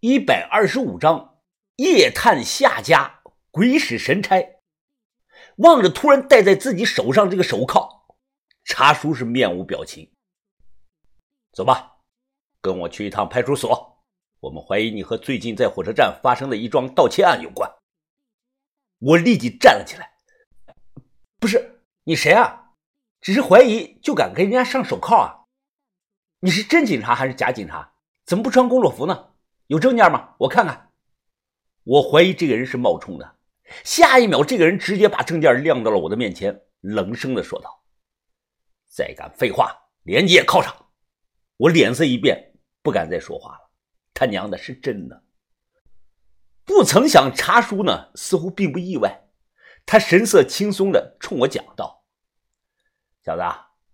一百二十五章夜探夏家，鬼使神差。望着突然戴在自己手上这个手铐，查叔是面无表情。走吧，跟我去一趟派出所。我们怀疑你和最近在火车站发生的一桩盗窃案有关。我立即站了起来。不是你谁啊？只是怀疑就敢跟人家上手铐啊？你是真警察还是假警察？怎么不穿工作服呢？有证件吗？我看看。我怀疑这个人是冒充的。下一秒，这个人直接把证件亮到了我的面前，冷声的说道：“再敢废话，连你也铐上！”我脸色一变，不敢再说话了。他娘的，是真的！不曾想，查叔呢，似乎并不意外。他神色轻松的冲我讲道：“小子，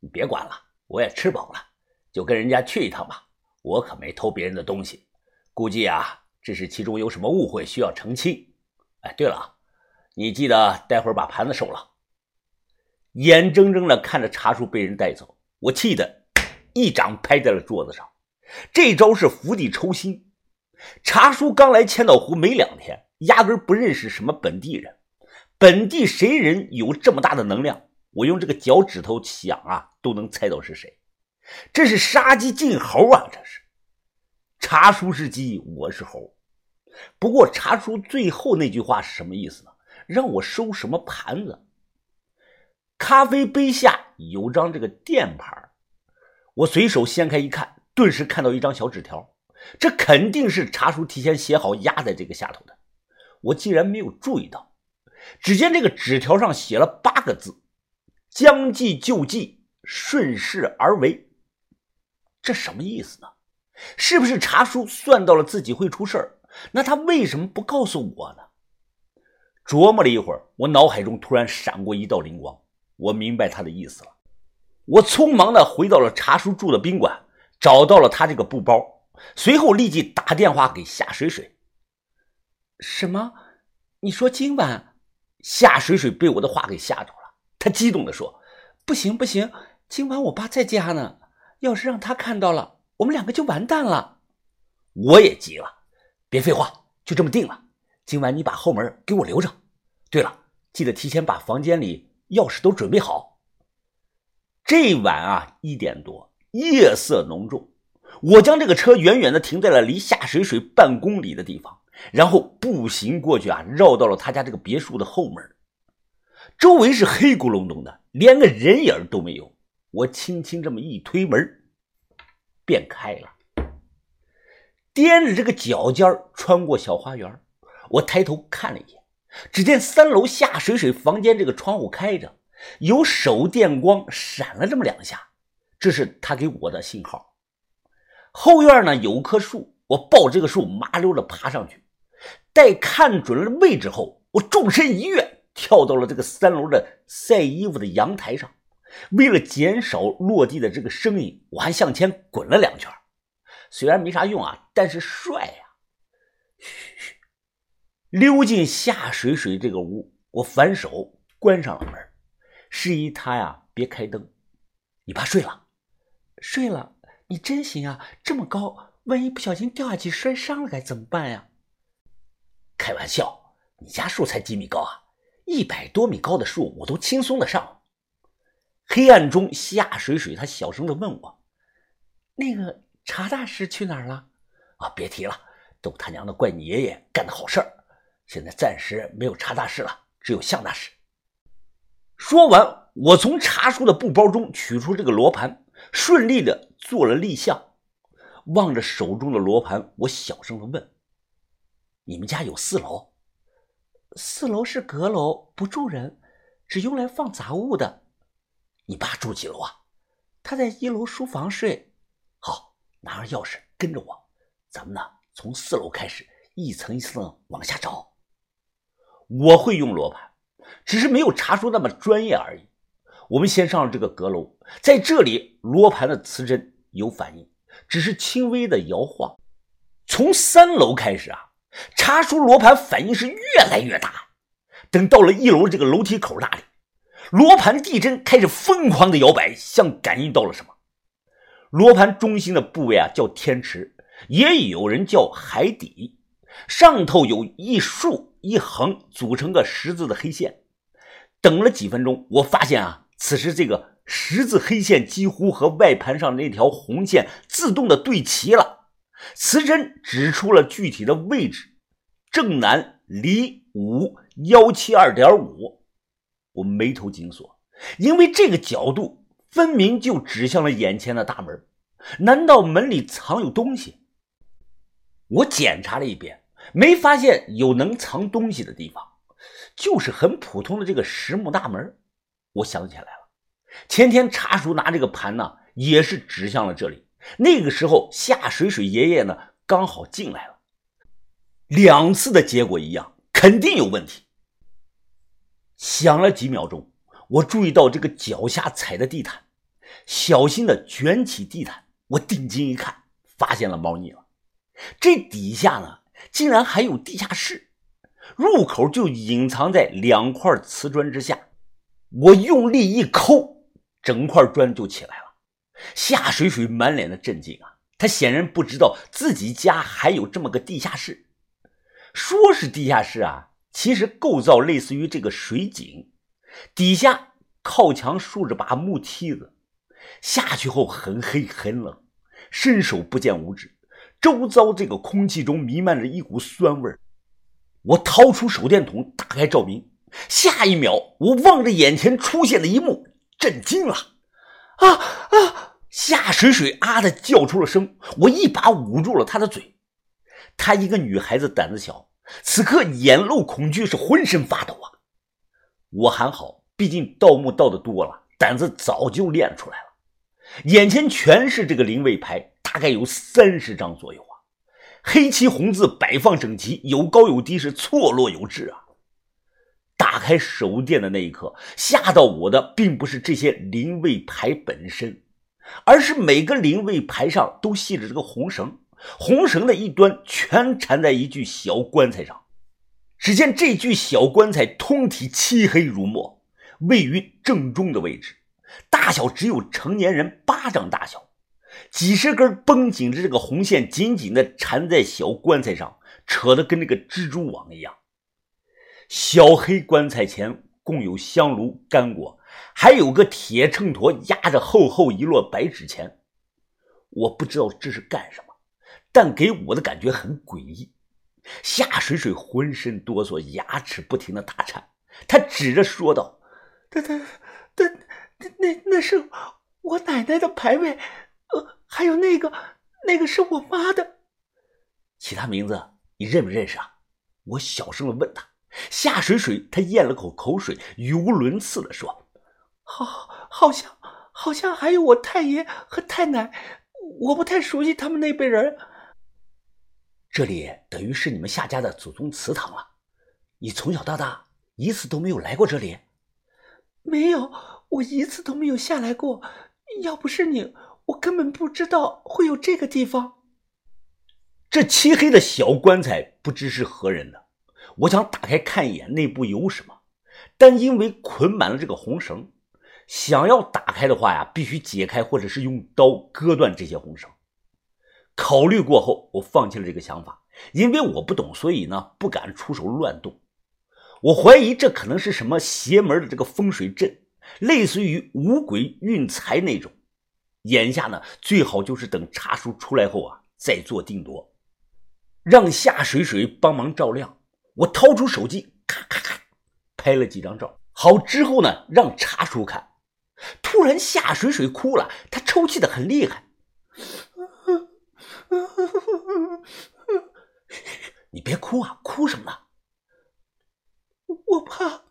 你别管了，我也吃饱了，就跟人家去一趟吧。我可没偷别人的东西，估计啊，这是其中有什么误会，需要澄清。哎，对了。”你记得待会儿把盘子收了。眼睁睁的看着茶叔被人带走，我气得一掌拍在了桌子上。这招是釜底抽薪。茶叔刚来千岛湖没两天，压根不认识什么本地人。本地谁人有这么大的能量？我用这个脚趾头想啊，都能猜到是谁。这是杀鸡儆猴啊！这是茶叔是鸡，我是猴。不过茶叔最后那句话是什么意思呢？让我收什么盘子？咖啡杯下有张这个垫盘，我随手掀开一看，顿时看到一张小纸条。这肯定是茶叔提前写好压在这个下头的。我竟然没有注意到。只见这个纸条上写了八个字：“将计就计，顺势而为。”这什么意思呢？是不是茶叔算到了自己会出事儿？那他为什么不告诉我呢？琢磨了一会儿，我脑海中突然闪过一道灵光，我明白他的意思了。我匆忙的回到了茶叔住的宾馆，找到了他这个布包，随后立即打电话给夏水水。什么？你说今晚？夏水水被我的话给吓着了，他激动的说：“不行不行，今晚我爸在家呢，要是让他看到了，我们两个就完蛋了。”我也急了，别废话，就这么定了。今晚你把后门给我留着。对了，记得提前把房间里钥匙都准备好。这晚啊，一点多，夜色浓重。我将这个车远远的停在了离夏水水半公里的地方，然后步行过去啊，绕到了他家这个别墅的后门。周围是黑咕隆咚的，连个人影都没有。我轻轻这么一推门，便开了，踮着这个脚尖穿过小花园。我抬头看了一眼，只见三楼下水水房间这个窗户开着，有手电光闪了这么两下，这是他给我的信号。后院呢有棵树，我抱这个树麻溜的爬上去，待看准了位置后，我纵身一跃，跳到了这个三楼的晒衣服的阳台上。为了减少落地的这个声音，我还向前滚了两圈。虽然没啥用啊，但是帅呀！嘘嘘。溜进夏水水这个屋，我反手关上了门，示意他呀别开灯。你爸睡了，睡了。你真行啊，这么高，万一不小心掉下去摔伤了该怎么办呀？开玩笑，你家树才几米高啊？一百多米高的树我都轻松的上。黑暗中，夏水水他小声的问我：“那个查大师去哪儿了？”啊，别提了，都他娘的怪你爷爷干的好事儿。现在暂时没有查大师了，只有向大师。说完，我从查叔的布包中取出这个罗盘，顺利的做了立项。望着手中的罗盘，我小声的问：“你们家有四楼？四楼是阁楼，不住人，只用来放杂物的。你爸住几楼啊？他在一楼书房睡。好，拿着钥匙跟着我，咱们呢从四楼开始，一层一层往下找。”我会用罗盘，只是没有查出那么专业而已。我们先上了这个阁楼，在这里罗盘的磁针有反应，只是轻微的摇晃。从三楼开始啊，查出罗盘反应是越来越大。等到了一楼这个楼梯口那里，罗盘地针开始疯狂的摇摆，像感应到了什么。罗盘中心的部位啊叫天池，也有人叫海底，上头有一竖一横组成个十字的黑线。等了几分钟，我发现啊，此时这个十字黑线几乎和外盘上那条红线自动的对齐了。磁针指出了具体的位置，正南离五幺七二点五。我眉头紧锁，因为这个角度分明就指向了眼前的大门。难道门里藏有东西？我检查了一遍，没发现有能藏东西的地方。就是很普通的这个实木大门，我想起来了，前天茶叔拿这个盘呢，也是指向了这里。那个时候夏水水爷爷呢刚好进来了，两次的结果一样，肯定有问题。想了几秒钟，我注意到这个脚下踩的地毯，小心的卷起地毯，我定睛一看，发现了猫腻了。这底下呢，竟然还有地下室。入口就隐藏在两块瓷砖之下，我用力一抠，整块砖就起来了。夏水水满脸的震惊啊，他显然不知道自己家还有这么个地下室。说是地下室啊，其实构造类似于这个水井，底下靠墙竖着把木梯子，下去后很黑很冷，伸手不见五指，周遭这个空气中弥漫着一股酸味儿。我掏出手电筒，打开照明。下一秒，我望着眼前出现的一幕，震惊了！啊啊！夏水水啊的叫出了声。我一把捂住了她的嘴。她一个女孩子胆子小，此刻眼露恐惧，是浑身发抖啊！我还好，毕竟盗墓盗的多了，胆子早就练出来了。眼前全是这个灵位牌，大概有三十张左右啊。黑漆红字摆放整齐，有高有低，是错落有致啊！打开手电的那一刻，吓到我的并不是这些灵位牌本身，而是每个灵位牌上都系着这个红绳，红绳的一端全缠在一具小棺材上。只见这具小棺材通体漆黑如墨，位于正中的位置，大小只有成年人巴掌大小。几十根绷紧的这个红线紧紧的缠在小棺材上，扯得跟那个蜘蛛网一样。小黑棺材前共有香炉、干果，还有个铁秤砣压着厚厚一摞白纸钱。我不知道这是干什么，但给我的感觉很诡异。夏水水浑身哆嗦，牙齿不停的打颤，他指着说道：“他他他、那、那那是我奶奶的牌位。”呃，还有那个，那个是我妈的。其他名字你认不认识啊？我小声的问他。夏水水他咽了口口水，语无伦次的说：“好，好像，好像还有我太爷和太奶，我不太熟悉他们那辈人。这里等于是你们夏家的祖宗祠堂了。你从小到大一次都没有来过这里？没有，我一次都没有下来过。要不是你。”我根本不知道会有这个地方。这漆黑的小棺材不知是何人的，我想打开看一眼内部有什么，但因为捆满了这个红绳，想要打开的话呀，必须解开或者是用刀割断这些红绳。考虑过后，我放弃了这个想法，因为我不懂，所以呢不敢出手乱动。我怀疑这可能是什么邪门的这个风水阵，类似于五鬼运财那种。眼下呢，最好就是等茶叔出来后啊，再做定夺，让夏水水帮忙照亮。我掏出手机，咔咔咔，拍了几张照。好之后呢，让茶叔看。突然，夏水水哭了，她抽泣的很厉害。你别哭啊，哭什么呢？我怕，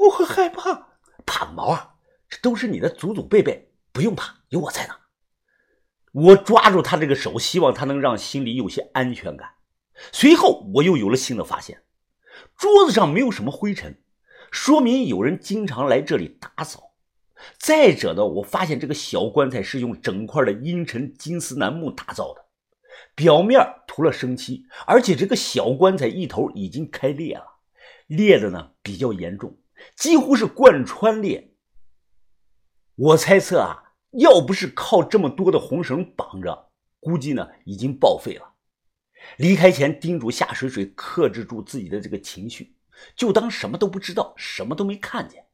我害怕。怕毛啊！这都是你的祖祖辈辈。不用怕，有我在呢。我抓住他这个手，希望他能让心里有些安全感。随后，我又有了新的发现：桌子上没有什么灰尘，说明有人经常来这里打扫。再者呢，我发现这个小棺材是用整块的阴沉金丝楠木打造的，表面涂了生漆，而且这个小棺材一头已经开裂了，裂的呢比较严重，几乎是贯穿裂。我猜测啊，要不是靠这么多的红绳绑着，估计呢已经报废了。离开前叮嘱夏水水克制住自己的这个情绪，就当什么都不知道，什么都没看见。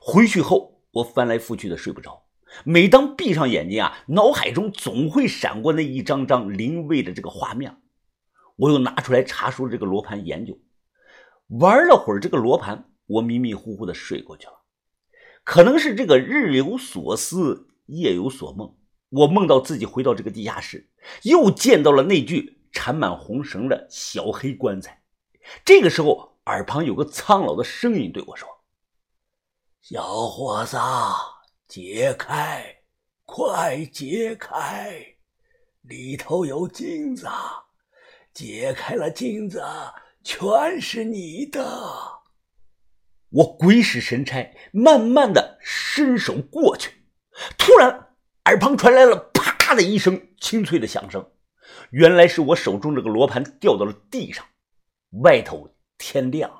回去后，我翻来覆去的睡不着。每当闭上眼睛啊，脑海中总会闪过那一张张灵位的这个画面。我又拿出来查书这个罗盘研究，玩了会儿这个罗盘，我迷迷糊糊的睡过去了。可能是这个日有所思，夜有所梦，我梦到自己回到这个地下室，又见到了那具缠满红绳的小黑棺材。这个时候，耳旁有个苍老的声音对我说：“小伙子。”解开，快解开！里头有金子，解开了金子，全是你的。我鬼使神差，慢慢的伸手过去，突然耳旁传来了啪的一声清脆的响声，原来是我手中这个罗盘掉到了地上，外头天亮了。